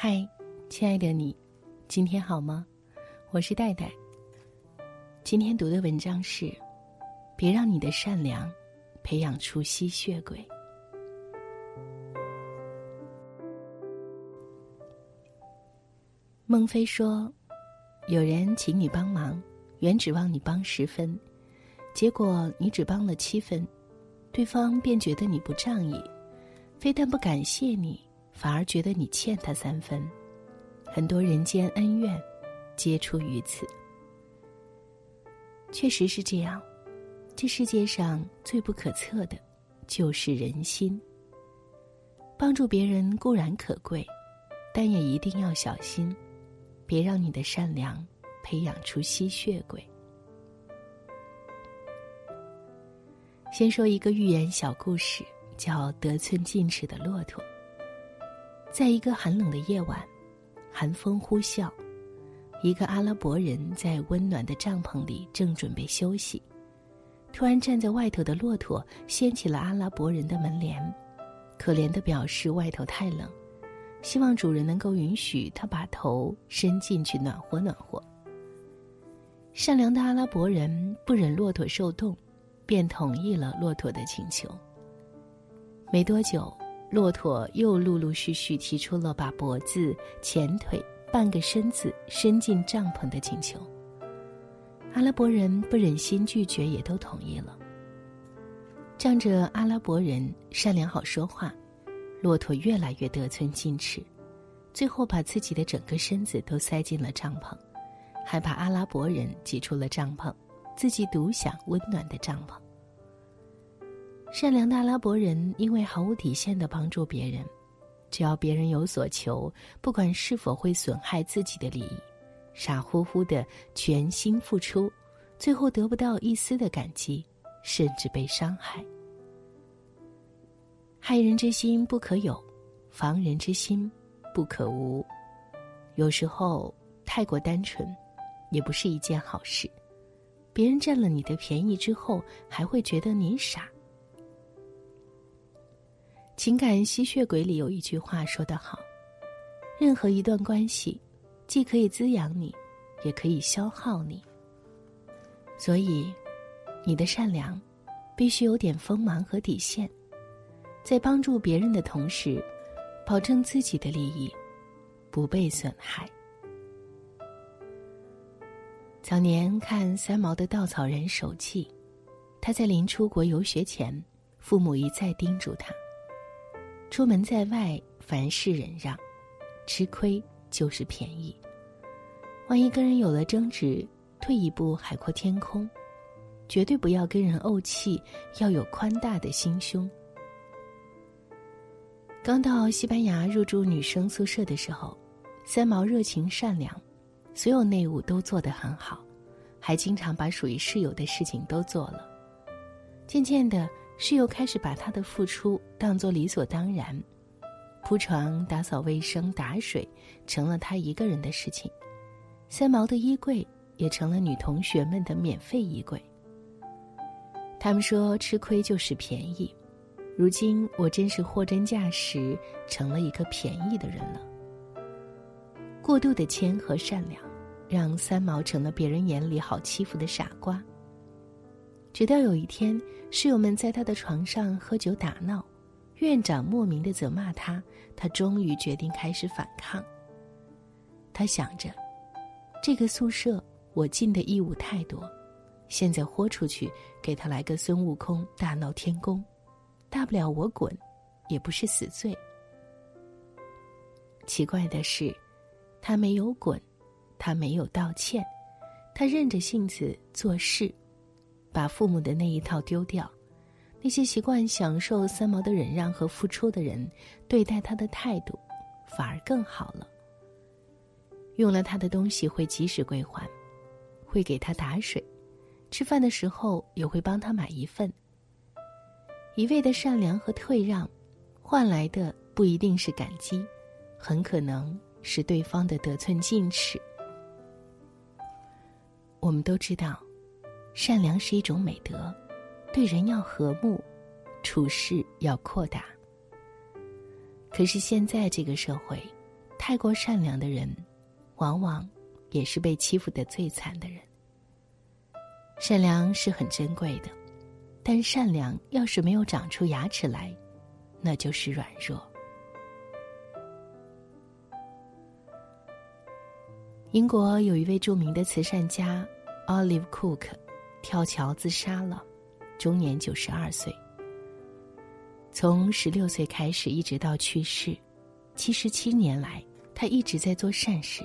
嗨，亲爱的你，今天好吗？我是戴戴。今天读的文章是：别让你的善良培养出吸血鬼。孟非说：“有人请你帮忙，原指望你帮十分，结果你只帮了七分，对方便觉得你不仗义，非但不感谢你。”反而觉得你欠他三分，很多人间恩怨，皆出于此。确实是这样，这世界上最不可测的，就是人心。帮助别人固然可贵，但也一定要小心，别让你的善良培养出吸血鬼。先说一个寓言小故事，叫《得寸进尺的骆驼》。在一个寒冷的夜晚，寒风呼啸，一个阿拉伯人在温暖的帐篷里正准备休息，突然站在外头的骆驼掀起了阿拉伯人的门帘，可怜的表示外头太冷，希望主人能够允许他把头伸进去暖和暖和。善良的阿拉伯人不忍骆驼受冻，便同意了骆驼的请求。没多久。骆驼又陆陆续续提出了把脖子、前腿、半个身子伸进帐篷的请求。阿拉伯人不忍心拒绝，也都同意了。仗着阿拉伯人善良好说话，骆驼越来越得寸进尺，最后把自己的整个身子都塞进了帐篷，还把阿拉伯人挤出了帐篷，自己独享温暖的帐篷。善良的阿拉伯人因为毫无底线的帮助别人，只要别人有所求，不管是否会损害自己的利益，傻乎乎的全心付出，最后得不到一丝的感激，甚至被伤害。害人之心不可有，防人之心不可无。有时候太过单纯，也不是一件好事。别人占了你的便宜之后，还会觉得你傻。情感吸血鬼里有一句话说得好：“任何一段关系，既可以滋养你，也可以消耗你。所以，你的善良，必须有点锋芒和底线，在帮助别人的同时，保证自己的利益不被损害。”早年看三毛的《稻草人手记》，他在临出国游学前，父母一再叮嘱他。出门在外，凡事忍让，吃亏就是便宜。万一跟人有了争执，退一步海阔天空。绝对不要跟人怄气，要有宽大的心胸。刚到西班牙入住女生宿舍的时候，三毛热情善良，所有内务都做得很好，还经常把属于室友的事情都做了。渐渐的。室友开始把他的付出当作理所当然，铺床、打扫卫生、打水成了他一个人的事情。三毛的衣柜也成了女同学们的免费衣柜。他们说吃亏就是便宜，如今我真是货真价实，成了一个便宜的人了。过度的谦和善良，让三毛成了别人眼里好欺负的傻瓜。直到有一天，室友们在他的床上喝酒打闹，院长莫名的责骂他，他终于决定开始反抗。他想着，这个宿舍我尽的义务太多，现在豁出去给他来个孙悟空大闹天宫，大不了我滚，也不是死罪。奇怪的是，他没有滚，他没有道歉，他任着性子做事。把父母的那一套丢掉，那些习惯享受三毛的忍让和付出的人，对待他的态度反而更好了。用了他的东西会及时归还，会给他打水，吃饭的时候也会帮他买一份。一味的善良和退让，换来的不一定是感激，很可能是对方的得寸进尺。我们都知道。善良是一种美德，对人要和睦，处事要扩大。可是现在这个社会，太过善良的人，往往也是被欺负的最惨的人。善良是很珍贵的，但善良要是没有长出牙齿来，那就是软弱。英国有一位著名的慈善家，Olive Cook，跳桥自杀了，终年九十二岁。从十六岁开始，一直到去世，七十七年来，他一直在做善事。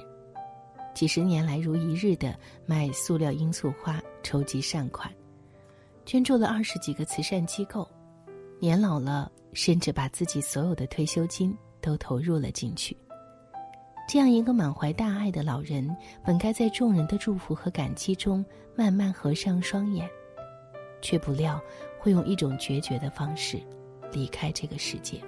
几十年来，如一日的卖塑料罂粟花，筹集善款，捐助了二十几个慈善机构。年老了，甚至把自己所有的退休金都投入了进去。这样一个满怀大爱的老人，本该在众人的祝福和感激中慢慢合上双眼，却不料会用一种决绝的方式离开这个世界。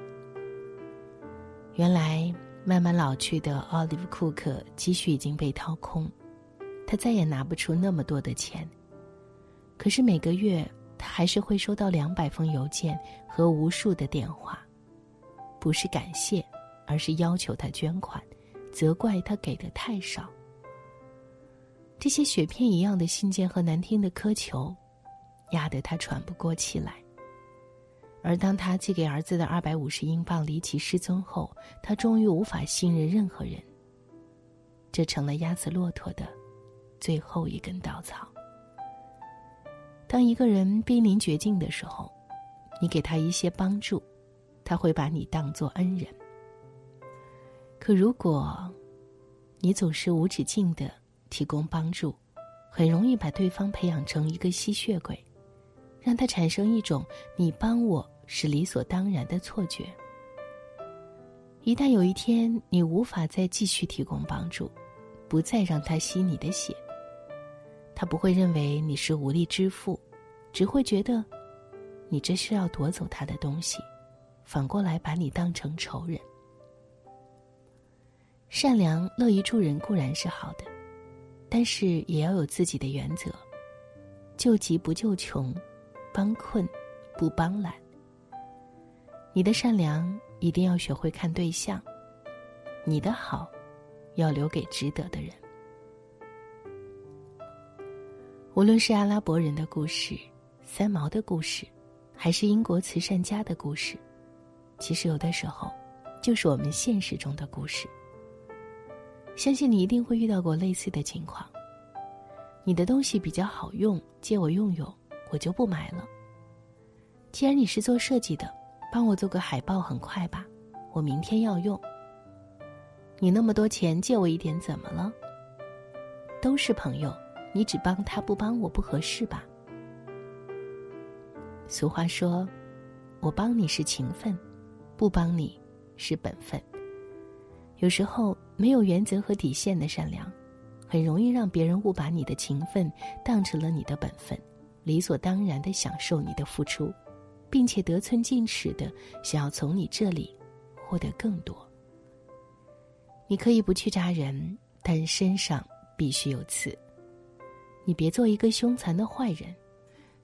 原来，慢慢老去的奥利弗·库克积蓄已经被掏空，他再也拿不出那么多的钱。可是每个月，他还是会收到两百封邮件和无数的电话，不是感谢，而是要求他捐款。责怪他给的太少。这些雪片一样的信件和难听的苛求，压得他喘不过气来。而当他寄给儿子的二百五十英镑离奇失踪后，他终于无法信任任何人。这成了压死骆驼的最后一根稻草。当一个人濒临绝境的时候，你给他一些帮助，他会把你当作恩人。可如果，你总是无止境的提供帮助，很容易把对方培养成一个吸血鬼，让他产生一种你帮我是理所当然的错觉。一旦有一天你无法再继续提供帮助，不再让他吸你的血，他不会认为你是无力支付，只会觉得，你这是要夺走他的东西，反过来把你当成仇人。善良、乐于助人固然是好的，但是也要有自己的原则：救急不救穷，帮困不帮懒。你的善良一定要学会看对象，你的好要留给值得的人。无论是阿拉伯人的故事、三毛的故事，还是英国慈善家的故事，其实有的时候就是我们现实中的故事。相信你一定会遇到过类似的情况。你的东西比较好用，借我用用，我就不买了。既然你是做设计的，帮我做个海报很快吧，我明天要用。你那么多钱，借我一点怎么了？都是朋友，你只帮他不帮我不合适吧？俗话说，我帮你是情分，不帮你是本分。有时候。没有原则和底线的善良，很容易让别人误把你的情分当成了你的本分，理所当然的享受你的付出，并且得寸进尺的想要从你这里获得更多。你可以不去扎人，但身上必须有刺。你别做一个凶残的坏人，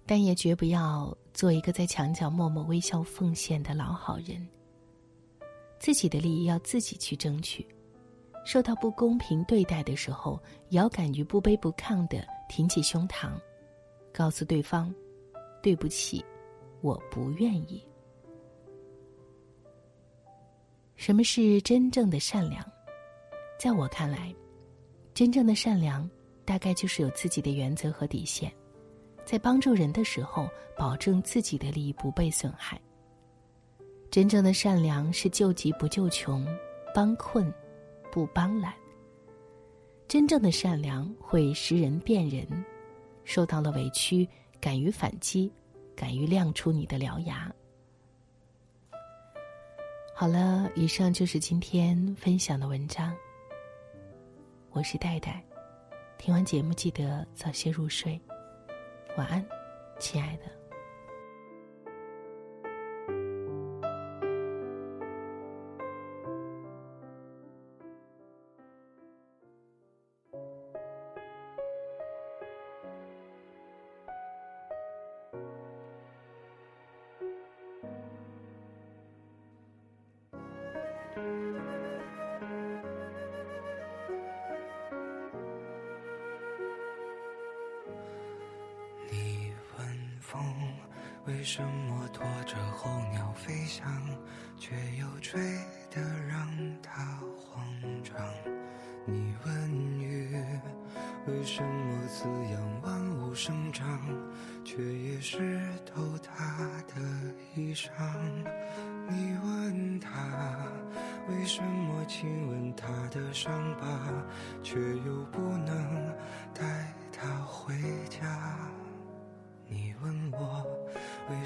但也绝不要做一个在墙角默默微笑奉献的老好人。自己的利益要自己去争取。受到不公平对待的时候，也要敢于不卑不亢的挺起胸膛，告诉对方：“对不起，我不愿意。”什么是真正的善良？在我看来，真正的善良大概就是有自己的原则和底线，在帮助人的时候，保证自己的利益不被损害。真正的善良是救急不救穷，帮困。不帮懒。真正的善良会识人辨人，受到了委屈，敢于反击，敢于亮出你的獠牙。好了，以上就是今天分享的文章。我是戴戴，听完节目记得早些入睡，晚安，亲爱的。风，为什么拖着候鸟飞翔，却又吹得让它慌张？你问雨，为什么滋养万物生长，却也湿透它的衣裳？你问他，为什么亲吻他的伤疤，却又不能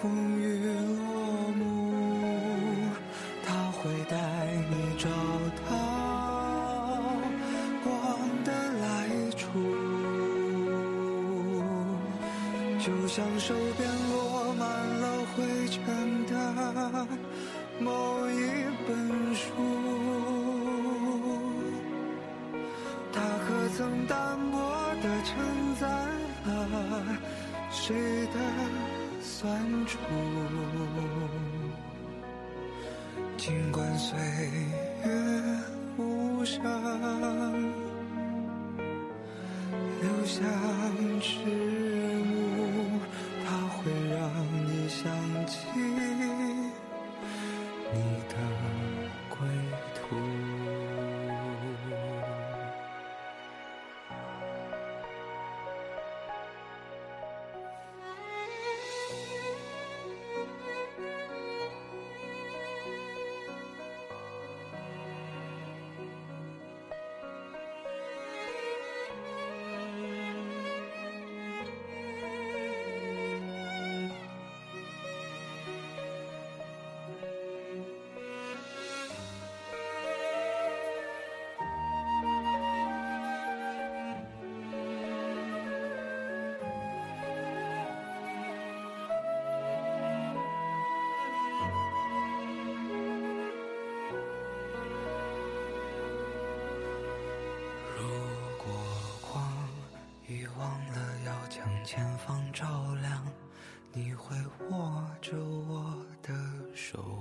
风雨落幕。他会带你找到光的来处，就像手边落满了灰尘的某一本书，它可曾单薄地承载了谁的酸楚？尽管岁月无声，留下迟手